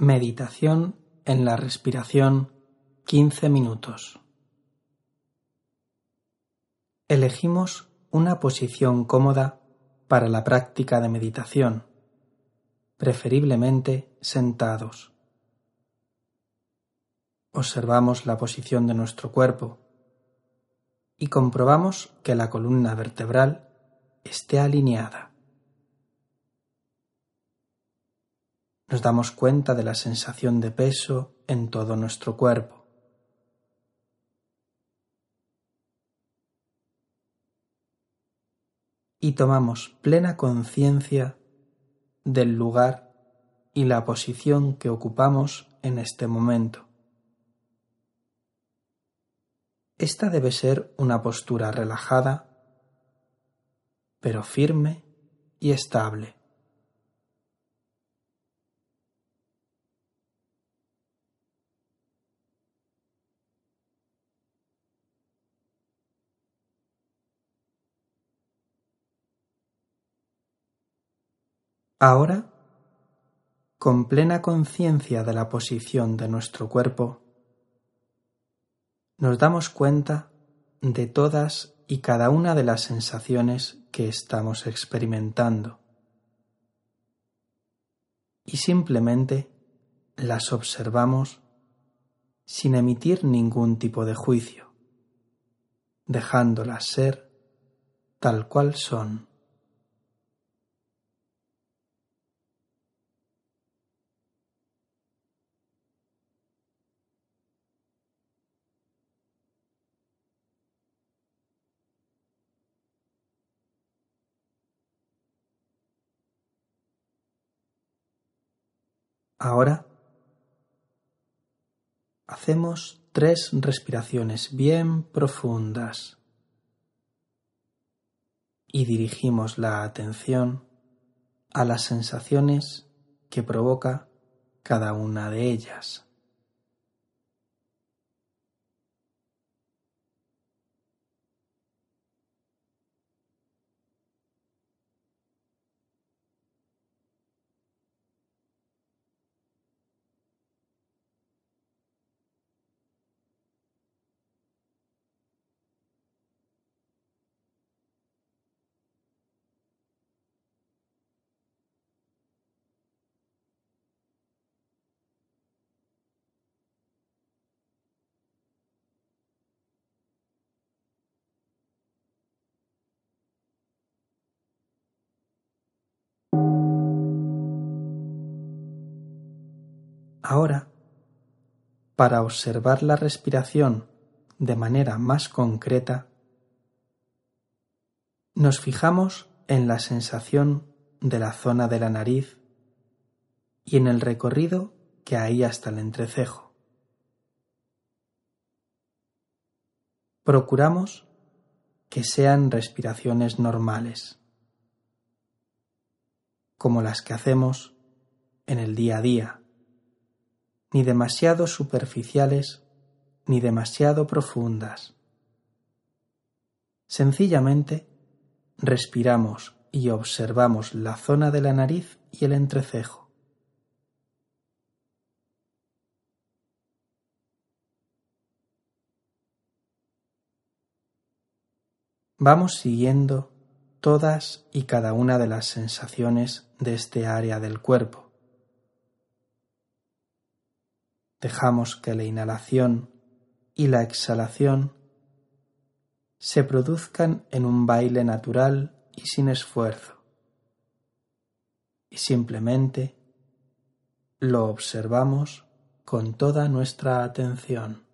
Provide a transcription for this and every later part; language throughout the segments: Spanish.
Meditación en la respiración 15 minutos. Elegimos una posición cómoda para la práctica de meditación, preferiblemente sentados. Observamos la posición de nuestro cuerpo y comprobamos que la columna vertebral esté alineada. Nos damos cuenta de la sensación de peso en todo nuestro cuerpo. Y tomamos plena conciencia del lugar y la posición que ocupamos en este momento. Esta debe ser una postura relajada, pero firme y estable. Ahora, con plena conciencia de la posición de nuestro cuerpo, nos damos cuenta de todas y cada una de las sensaciones que estamos experimentando y simplemente las observamos sin emitir ningún tipo de juicio, dejándolas ser tal cual son. Ahora hacemos tres respiraciones bien profundas y dirigimos la atención a las sensaciones que provoca cada una de ellas. Ahora, para observar la respiración de manera más concreta, nos fijamos en la sensación de la zona de la nariz y en el recorrido que hay hasta el entrecejo. Procuramos que sean respiraciones normales, como las que hacemos en el día a día ni demasiado superficiales ni demasiado profundas. Sencillamente respiramos y observamos la zona de la nariz y el entrecejo. Vamos siguiendo todas y cada una de las sensaciones de este área del cuerpo. Dejamos que la inhalación y la exhalación se produzcan en un baile natural y sin esfuerzo. Y simplemente lo observamos con toda nuestra atención.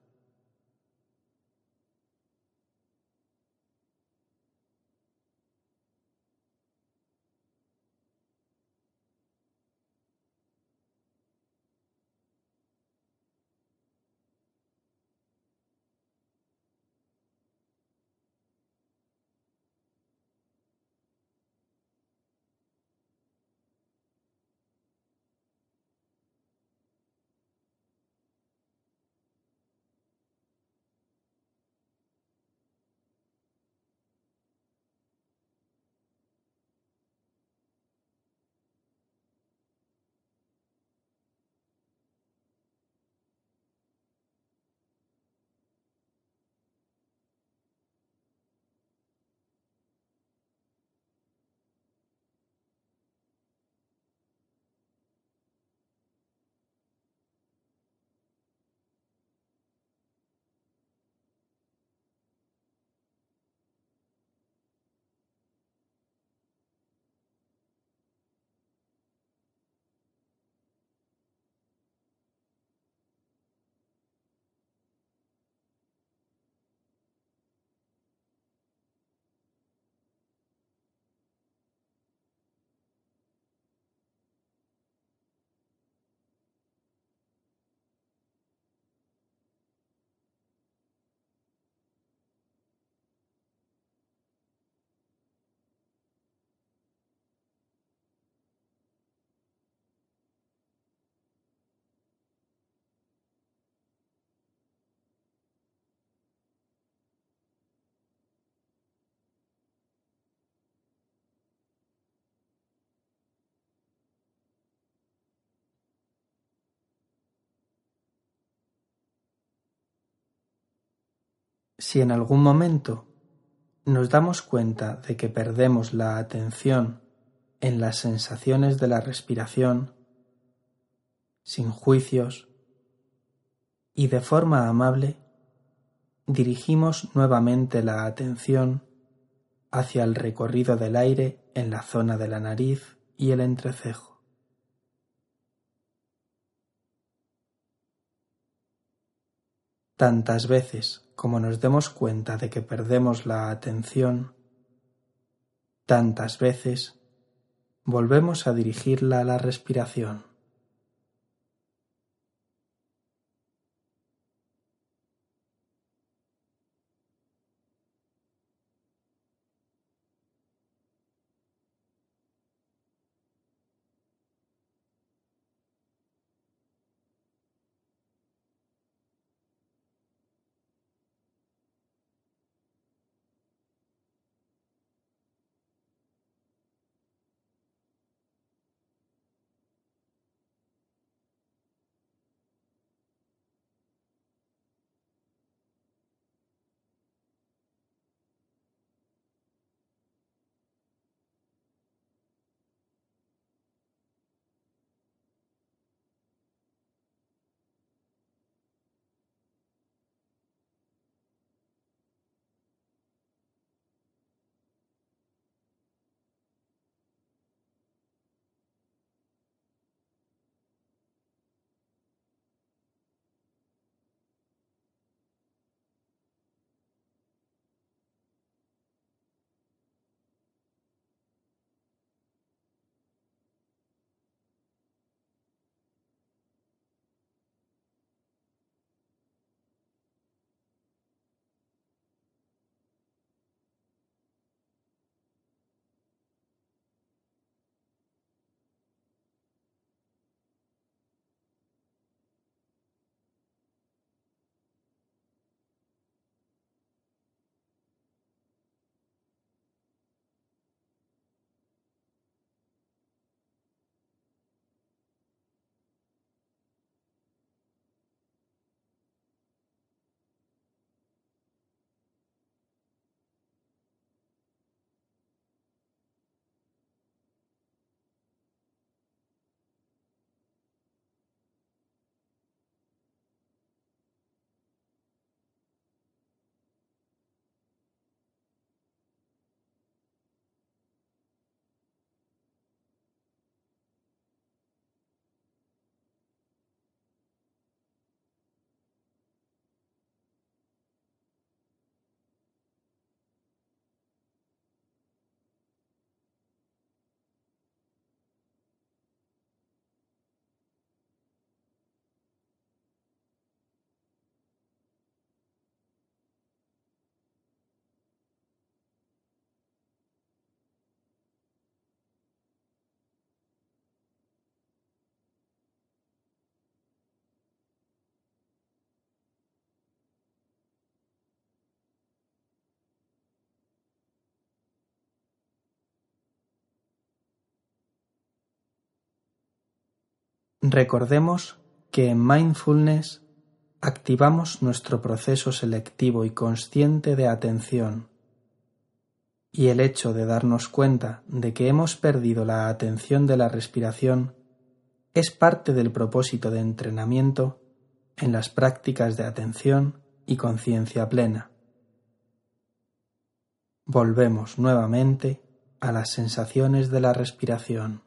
Si en algún momento nos damos cuenta de que perdemos la atención en las sensaciones de la respiración, sin juicios, y de forma amable, dirigimos nuevamente la atención hacia el recorrido del aire en la zona de la nariz y el entrecejo. Tantas veces como nos demos cuenta de que perdemos la atención, tantas veces volvemos a dirigirla a la respiración. Recordemos que en mindfulness activamos nuestro proceso selectivo y consciente de atención y el hecho de darnos cuenta de que hemos perdido la atención de la respiración es parte del propósito de entrenamiento en las prácticas de atención y conciencia plena. Volvemos nuevamente a las sensaciones de la respiración.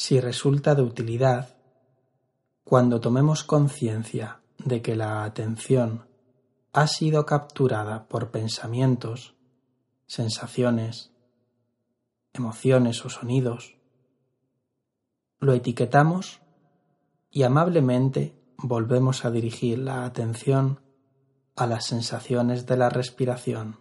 Si resulta de utilidad, cuando tomemos conciencia de que la atención ha sido capturada por pensamientos, sensaciones, emociones o sonidos, lo etiquetamos y amablemente volvemos a dirigir la atención a las sensaciones de la respiración.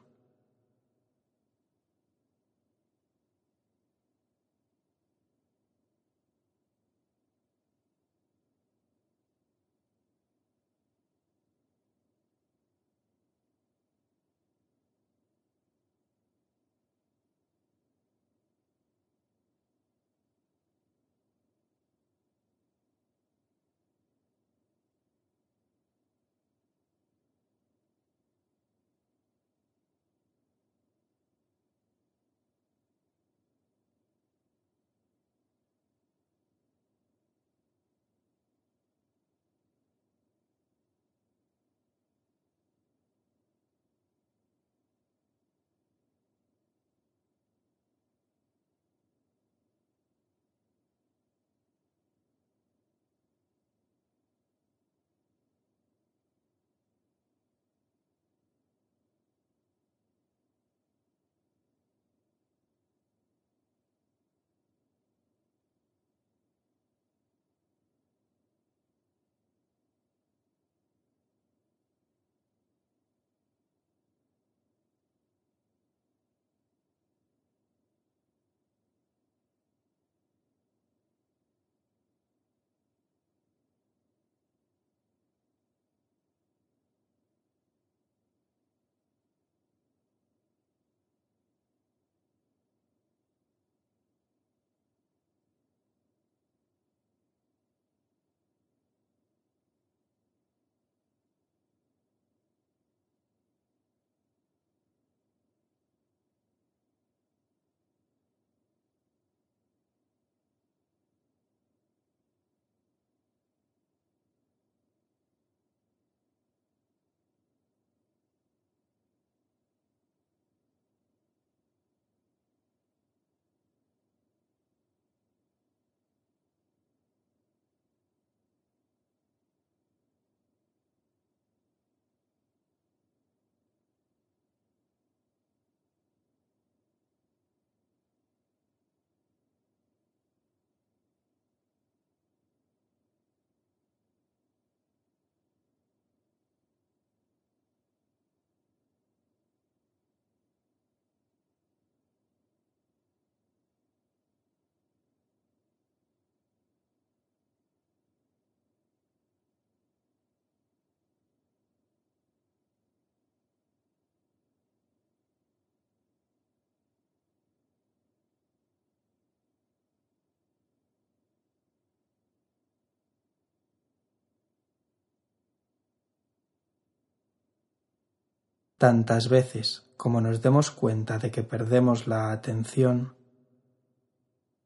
Tantas veces como nos demos cuenta de que perdemos la atención,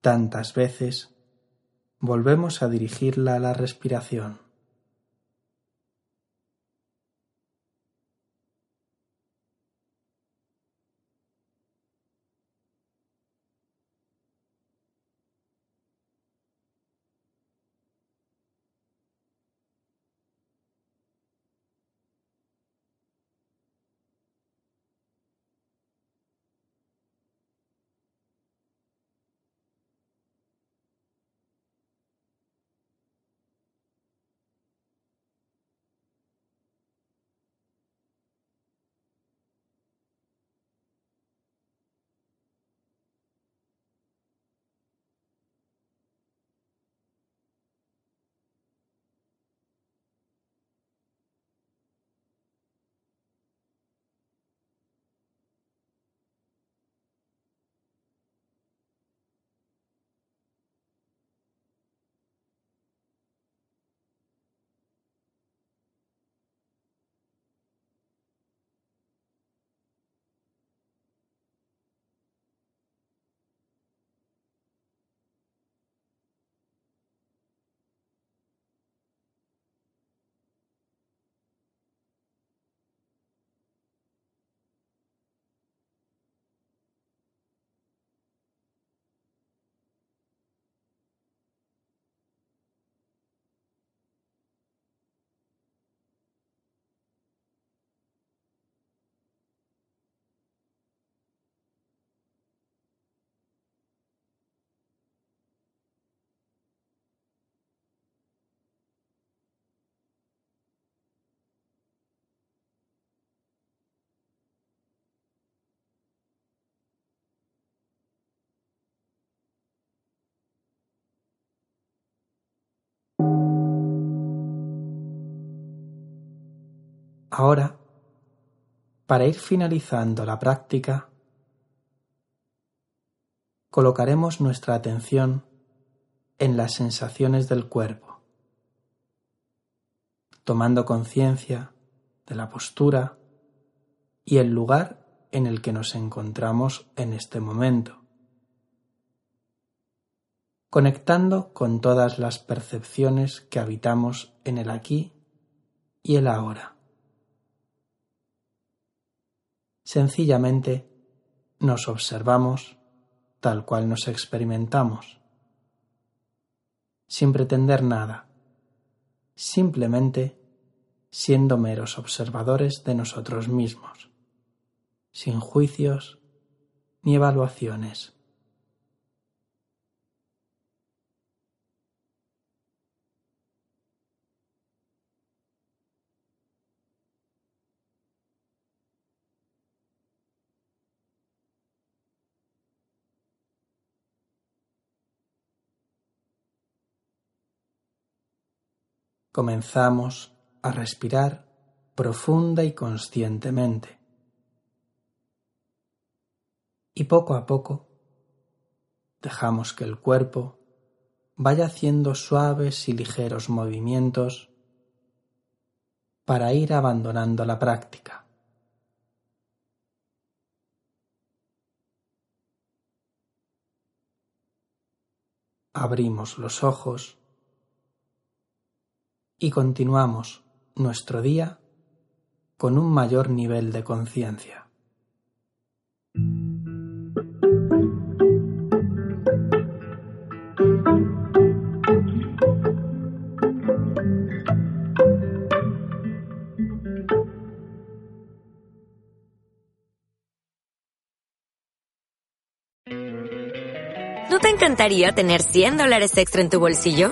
tantas veces volvemos a dirigirla a la respiración. Ahora, para ir finalizando la práctica, colocaremos nuestra atención en las sensaciones del cuerpo, tomando conciencia de la postura y el lugar en el que nos encontramos en este momento, conectando con todas las percepciones que habitamos en el aquí y el ahora. Sencillamente nos observamos tal cual nos experimentamos, sin pretender nada, simplemente siendo meros observadores de nosotros mismos, sin juicios ni evaluaciones. Comenzamos a respirar profunda y conscientemente. Y poco a poco dejamos que el cuerpo vaya haciendo suaves y ligeros movimientos para ir abandonando la práctica. Abrimos los ojos y continuamos nuestro día con un mayor nivel de conciencia. ¿No te encantaría tener 100 dólares extra en tu bolsillo?